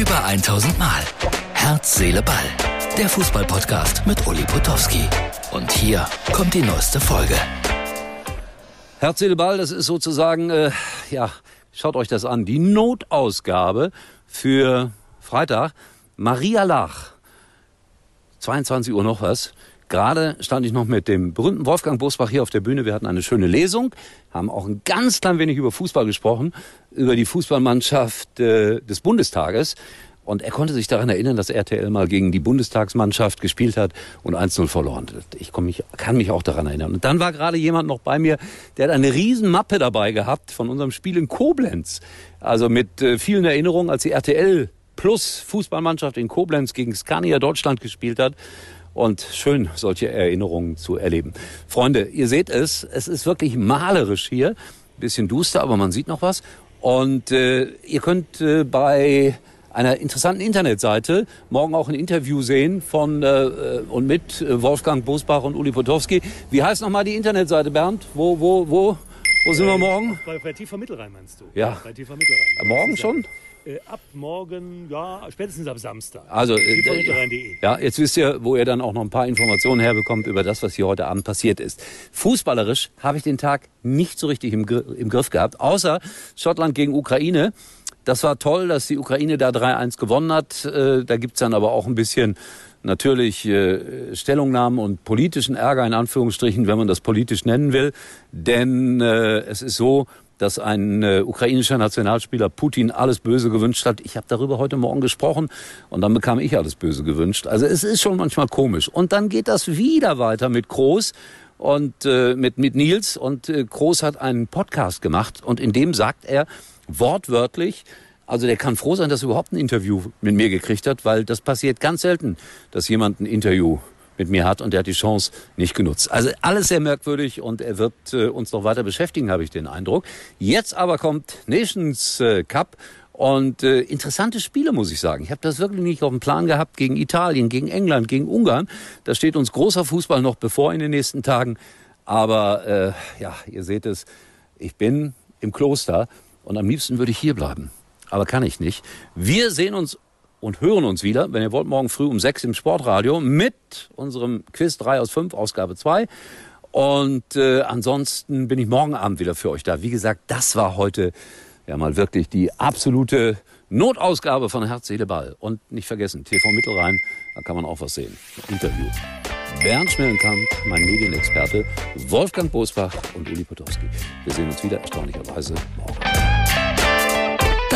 Über 1000 Mal. Herz, Seele, Ball. Der Fußballpodcast mit Uli Potowski. Und hier kommt die neueste Folge. Herz, Seele, Ball, das ist sozusagen, äh, ja, schaut euch das an. Die Notausgabe für Freitag. Maria Lach. 22 Uhr noch was. Gerade stand ich noch mit dem berühmten Wolfgang Bosbach hier auf der Bühne. Wir hatten eine schöne Lesung, haben auch ein ganz klein wenig über Fußball gesprochen, über die Fußballmannschaft äh, des Bundestages. Und er konnte sich daran erinnern, dass RTL mal gegen die Bundestagsmannschaft gespielt hat und 1-0 verloren. Ich mich, kann mich auch daran erinnern. Und dann war gerade jemand noch bei mir, der hat eine riesen Mappe dabei gehabt von unserem Spiel in Koblenz. Also mit äh, vielen Erinnerungen, als die RTL Plus Fußballmannschaft in Koblenz gegen Scania Deutschland gespielt hat und schön, solche Erinnerungen zu erleben. Freunde, ihr seht es, es ist wirklich malerisch hier. Bisschen duster, aber man sieht noch was. Und äh, ihr könnt äh, bei einer interessanten Internetseite morgen auch ein Interview sehen von äh, und mit äh, Wolfgang Bosbach und Uli Potowski. Wie heißt nochmal die Internetseite, Bernd? Wo, wo, wo? Wo sind wir morgen? Bei, bei TV Mittelrhein meinst du? Ja. Bei TV Mittelrhein. Morgen schon? Äh, ab morgen, ja, spätestens ab Samstag. Also, äh, tvmittelrhein.de. ja, jetzt wisst ihr, wo ihr dann auch noch ein paar Informationen herbekommt über das, was hier heute Abend passiert ist. Fußballerisch habe ich den Tag nicht so richtig im, im Griff gehabt, außer Schottland gegen Ukraine. Das war toll, dass die Ukraine da 3-1 gewonnen hat. Äh, da gibt's dann aber auch ein bisschen natürlich äh, Stellungnahmen und politischen Ärger in Anführungsstrichen, wenn man das politisch nennen will. Denn äh, es ist so, dass ein äh, ukrainischer Nationalspieler Putin alles Böse gewünscht hat. Ich habe darüber heute Morgen gesprochen und dann bekam ich alles Böse gewünscht. Also es ist schon manchmal komisch. Und dann geht das wieder weiter mit Groß und äh, mit, mit Nils. Und äh, Groß hat einen Podcast gemacht und in dem sagt er wortwörtlich, also der kann froh sein, dass er überhaupt ein Interview mit mir gekriegt hat, weil das passiert ganz selten, dass jemand ein Interview mit mir hat und er hat die Chance nicht genutzt. Also alles sehr merkwürdig und er wird äh, uns noch weiter beschäftigen, habe ich den Eindruck. Jetzt aber kommt Nations äh, Cup und äh, interessante Spiele, muss ich sagen. Ich habe das wirklich nicht auf dem Plan gehabt gegen Italien, gegen England, gegen Ungarn. Da steht uns großer Fußball noch bevor in den nächsten Tagen. Aber äh, ja, ihr seht es, ich bin im Kloster und am liebsten würde ich hier bleiben. Aber kann ich nicht. Wir sehen uns und hören uns wieder, wenn ihr wollt, morgen früh um sechs im Sportradio mit unserem Quiz 3 aus 5, Ausgabe 2. Und äh, ansonsten bin ich morgen Abend wieder für euch da. Wie gesagt, das war heute ja mal wirklich die absolute Notausgabe von Herz, Seele, Ball. Und nicht vergessen, TV Mittelrhein, da kann man auch was sehen. Interview. Bernd Schmellenkamp, mein Medienexperte, Wolfgang Bosbach und Uli Potowski. Wir sehen uns wieder erstaunlicherweise morgen.